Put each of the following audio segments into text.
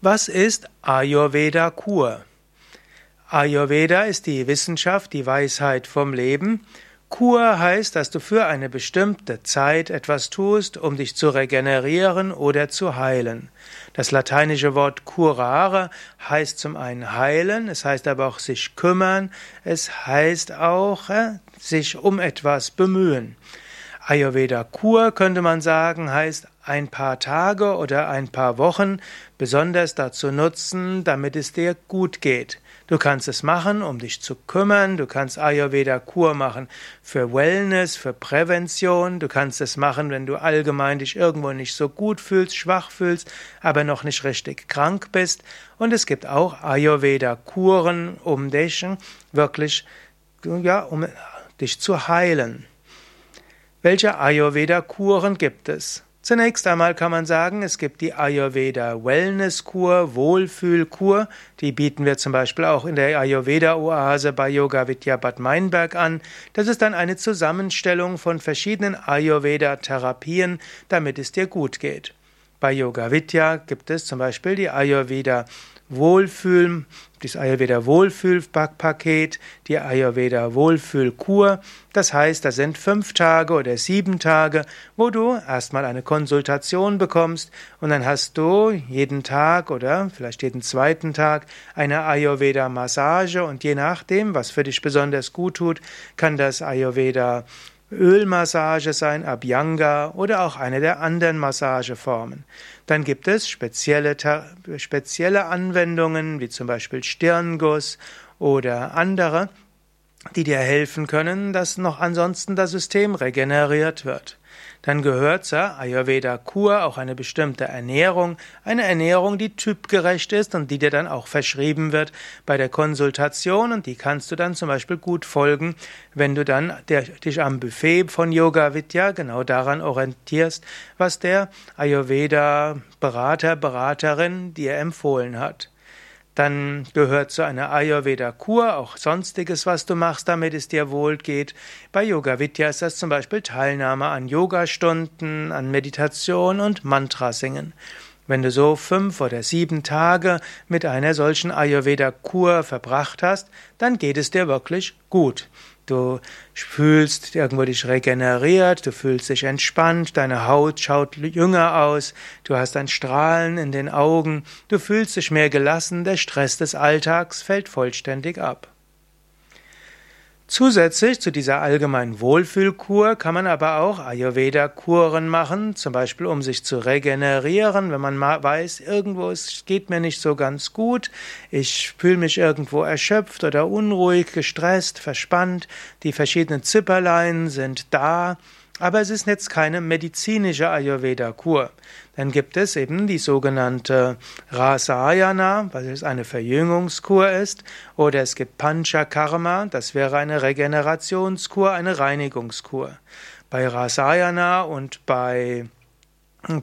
Was ist Ayurveda-Kur? Ayurveda ist die Wissenschaft, die Weisheit vom Leben. Kur heißt, dass du für eine bestimmte Zeit etwas tust, um dich zu regenerieren oder zu heilen. Das lateinische Wort curare heißt zum einen heilen, es heißt aber auch sich kümmern, es heißt auch äh, sich um etwas bemühen. Ayurveda Kur könnte man sagen, heißt ein paar Tage oder ein paar Wochen besonders dazu nutzen, damit es dir gut geht. Du kannst es machen, um dich zu kümmern, du kannst Ayurveda Kur machen für Wellness, für Prävention, du kannst es machen, wenn du allgemein dich irgendwo nicht so gut fühlst, schwach fühlst, aber noch nicht richtig krank bist und es gibt auch Ayurveda Kuren, um dich wirklich ja, um dich zu heilen. Welche Ayurveda-Kuren gibt es? Zunächst einmal kann man sagen, es gibt die Ayurveda Wellness-Kur, Wohlfühlkur. Die bieten wir zum Beispiel auch in der Ayurveda-Oase bei Yoga Vidya Bad Meinberg an. Das ist dann eine Zusammenstellung von verschiedenen Ayurveda-Therapien, damit es dir gut geht. Bei Yoga Vidya gibt es zum Beispiel die Ayurveda Wohlfühl, das Ayurveda Wohlfühlpaket, die Ayurveda Wohlfühlkur. Das heißt, da sind fünf Tage oder sieben Tage, wo du erstmal eine Konsultation bekommst und dann hast du jeden Tag oder vielleicht jeden zweiten Tag eine Ayurveda Massage und je nachdem, was für dich besonders gut tut, kann das Ayurveda Ölmassage sein, Abhyanga oder auch eine der anderen Massageformen. Dann gibt es spezielle, spezielle Anwendungen, wie zum Beispiel Stirnguss oder andere, die dir helfen können, dass noch ansonsten das System regeneriert wird. Dann gehört zur Ayurveda-Kur auch eine bestimmte Ernährung, eine Ernährung, die typgerecht ist und die dir dann auch verschrieben wird bei der Konsultation und die kannst du dann zum Beispiel gut folgen, wenn du dann dich am Buffet von Yoga Vidya genau daran orientierst, was der Ayurveda-Berater, Beraterin dir empfohlen hat. Dann gehört zu einer Ayurveda-Kur auch Sonstiges, was du machst, damit es dir wohl geht. Bei Yoga Vidya ist das zum Beispiel Teilnahme an Yogastunden, an Meditation und Mantrasingen. Wenn du so fünf oder sieben Tage mit einer solchen Ayurveda-Kur verbracht hast, dann geht es dir wirklich gut. Du fühlst irgendwo dich regeneriert, du fühlst dich entspannt, deine Haut schaut jünger aus, du hast ein Strahlen in den Augen, du fühlst dich mehr gelassen, der Stress des Alltags fällt vollständig ab. Zusätzlich zu dieser allgemeinen Wohlfühlkur kann man aber auch Ayurveda-Kuren machen, zum Beispiel um sich zu regenerieren, wenn man weiß, irgendwo es geht mir nicht so ganz gut, ich fühle mich irgendwo erschöpft oder unruhig, gestresst, verspannt, die verschiedenen Zipperlein sind da, aber es ist jetzt keine medizinische Ayurveda-Kur. Dann gibt es eben die sogenannte Rasayana, was eine Verjüngungskur ist, oder es gibt Panchakarma, das wäre eine Regenerationskur, eine Reinigungskur. Bei Rasayana und bei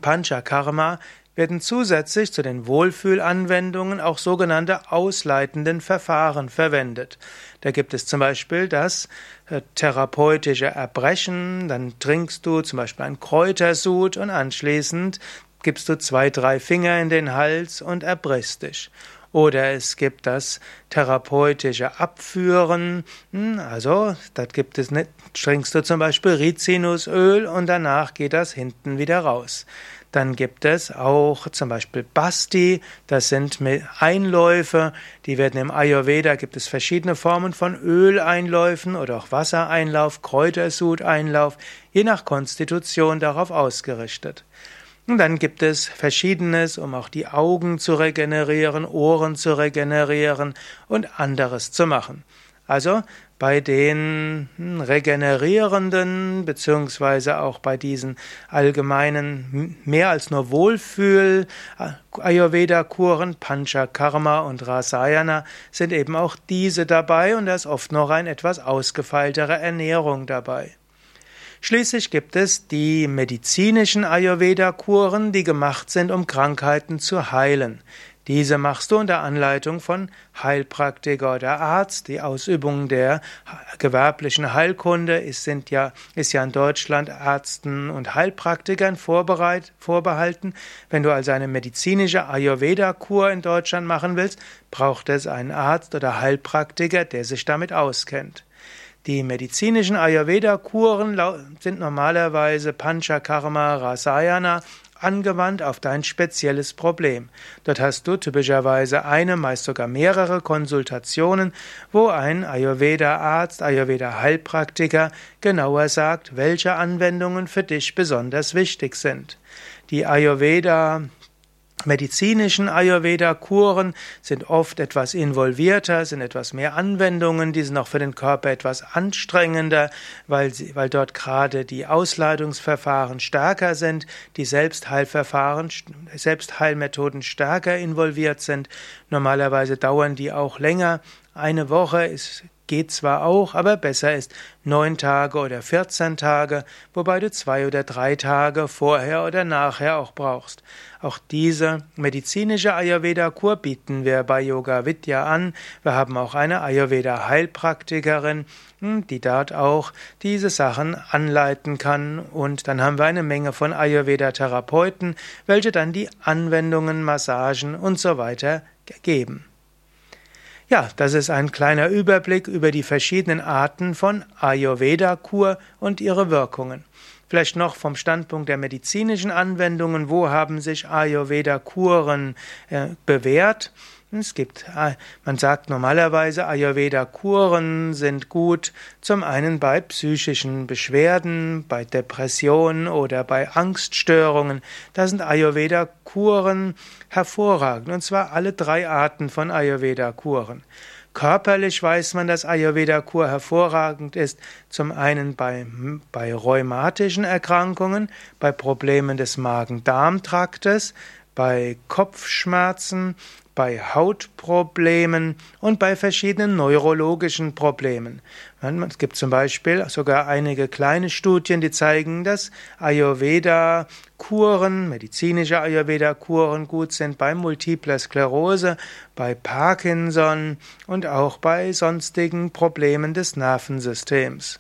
Panchakarma werden zusätzlich zu den Wohlfühlanwendungen auch sogenannte ausleitenden Verfahren verwendet. Da gibt es zum Beispiel das äh, therapeutische Erbrechen, dann trinkst du zum Beispiel ein Kräutersud und anschließend gibst du zwei, drei Finger in den Hals und erbrichst dich. Oder es gibt das therapeutische Abführen. Hm, also, da gibt es nicht, trinkst du zum Beispiel Rizinusöl und danach geht das hinten wieder raus. Dann gibt es auch zum Beispiel Basti, das sind Einläufe, die werden im Ayurveda, gibt es verschiedene Formen von Öleinläufen oder auch Wassereinlauf, Kräutersud-Einlauf, je nach Konstitution darauf ausgerichtet. Und dann gibt es Verschiedenes, um auch die Augen zu regenerieren, Ohren zu regenerieren und anderes zu machen. Also bei den regenerierenden beziehungsweise auch bei diesen allgemeinen mehr als nur Wohlfühl Ayurveda Kuren Panchakarma und Rasayana sind eben auch diese dabei und da ist oft noch ein etwas ausgefeiltere Ernährung dabei. Schließlich gibt es die medizinischen Ayurveda-Kuren, die gemacht sind, um Krankheiten zu heilen. Diese machst du unter Anleitung von Heilpraktiker oder Arzt. Die Ausübung der gewerblichen Heilkunde ist, sind ja, ist ja in Deutschland Ärzten und Heilpraktikern vorbehalten. Wenn du also eine medizinische Ayurveda-Kur in Deutschland machen willst, braucht es einen Arzt oder Heilpraktiker, der sich damit auskennt. Die medizinischen Ayurveda-Kuren sind normalerweise Panchakarma Rasayana angewandt auf dein spezielles Problem. Dort hast du typischerweise eine, meist sogar mehrere Konsultationen, wo ein Ayurveda-Arzt, Ayurveda-Heilpraktiker genauer sagt, welche Anwendungen für dich besonders wichtig sind. Die Ayurveda medizinischen Ayurveda-Kuren sind oft etwas involvierter, sind etwas mehr Anwendungen, die sind auch für den Körper etwas anstrengender, weil, sie, weil dort gerade die Ausleitungsverfahren stärker sind, die Selbstheilverfahren, Selbstheilmethoden stärker involviert sind. Normalerweise dauern die auch länger. Eine Woche ist Geht zwar auch, aber besser ist neun Tage oder 14 Tage, wobei du zwei oder drei Tage vorher oder nachher auch brauchst. Auch diese medizinische Ayurveda-Kur bieten wir bei Yoga Vidya an. Wir haben auch eine Ayurveda-Heilpraktikerin, hm, die dort auch diese Sachen anleiten kann. Und dann haben wir eine Menge von Ayurveda-Therapeuten, welche dann die Anwendungen, Massagen und so weiter geben. Ja, das ist ein kleiner Überblick über die verschiedenen Arten von Ayurveda-Kur und ihre Wirkungen. Vielleicht noch vom Standpunkt der medizinischen Anwendungen, wo haben sich Ayurveda-Kuren äh, bewährt? Es gibt, äh, man sagt normalerweise, Ayurveda-Kuren sind gut, zum einen bei psychischen Beschwerden, bei Depressionen oder bei Angststörungen. Da sind Ayurveda-Kuren hervorragend, und zwar alle drei Arten von Ayurveda-Kuren. Körperlich weiß man, dass Ayurveda-Kur hervorragend ist. Zum einen bei, bei rheumatischen Erkrankungen, bei Problemen des Magen-Darm-Traktes, bei Kopfschmerzen, bei Hautproblemen und bei verschiedenen neurologischen Problemen. Es gibt zum Beispiel sogar einige kleine Studien, die zeigen, dass Ayurveda-Kuren, medizinische Ayurveda-Kuren gut sind bei multipler Sklerose, bei Parkinson und auch bei sonstigen Problemen des Nervensystems.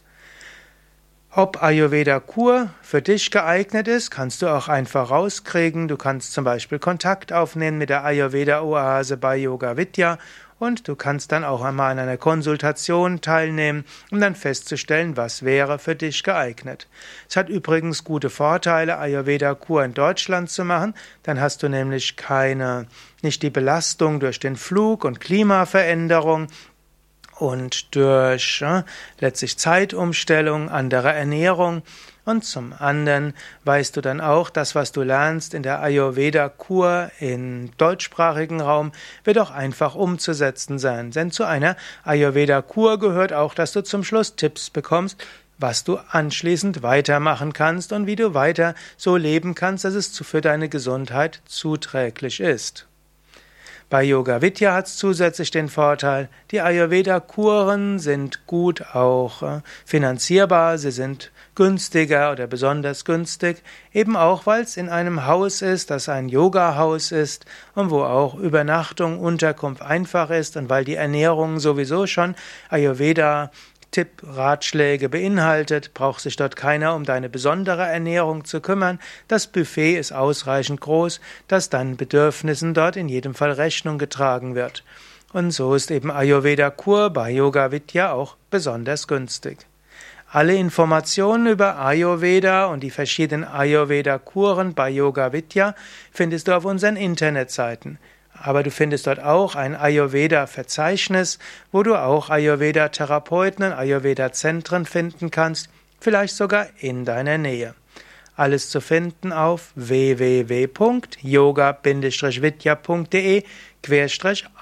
Ob Ayurveda Kur für dich geeignet ist, kannst du auch einfach rauskriegen. Du kannst zum Beispiel Kontakt aufnehmen mit der Ayurveda Oase bei Yoga Vidya und du kannst dann auch einmal an einer Konsultation teilnehmen, um dann festzustellen, was wäre für dich geeignet. Es hat übrigens gute Vorteile, Ayurveda Kur in Deutschland zu machen. Dann hast du nämlich keine, nicht die Belastung durch den Flug und Klimaveränderung und durch äh, letztlich Zeitumstellung, andere Ernährung und zum anderen weißt du dann auch, das, was du lernst in der Ayurveda-Kur im deutschsprachigen Raum, wird auch einfach umzusetzen sein. Denn zu einer Ayurveda-Kur gehört auch, dass du zum Schluss Tipps bekommst, was du anschließend weitermachen kannst und wie du weiter so leben kannst, dass es für deine Gesundheit zuträglich ist. Bei Yoga Vidya hat es zusätzlich den Vorteil, die Ayurveda-Kuren sind gut auch äh, finanzierbar, sie sind günstiger oder besonders günstig, eben auch weil es in einem Haus ist, das ein Yoga-Haus ist und wo auch Übernachtung, Unterkunft einfach ist und weil die Ernährung sowieso schon Ayurveda Tipp, Ratschläge beinhaltet, braucht sich dort keiner um deine besondere Ernährung zu kümmern. Das Buffet ist ausreichend groß, dass deinen Bedürfnissen dort in jedem Fall Rechnung getragen wird. Und so ist eben Ayurveda Kur bei Yoga Vidya auch besonders günstig. Alle Informationen über Ayurveda und die verschiedenen Ayurveda-Kuren bei Yoga Vidya findest du auf unseren Internetseiten aber du findest dort auch ein Ayurveda-Verzeichnis, wo du auch Ayurveda-Therapeuten und Ayurveda-Zentren finden kannst, vielleicht sogar in deiner Nähe. Alles zu finden auf www.yoga-vidya.de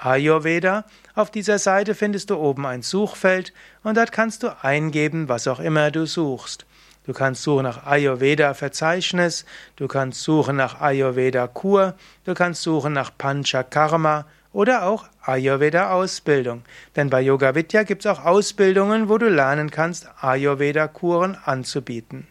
Ayurveda. Auf dieser Seite findest du oben ein Suchfeld und dort kannst du eingeben, was auch immer du suchst. Du kannst suchen nach Ayurveda-Verzeichnis, du kannst suchen nach Ayurveda-Kur, du kannst suchen nach Panchakarma oder auch Ayurveda-Ausbildung. Denn bei Yoga Vidya gibt es auch Ausbildungen, wo du lernen kannst, Ayurveda-Kuren anzubieten.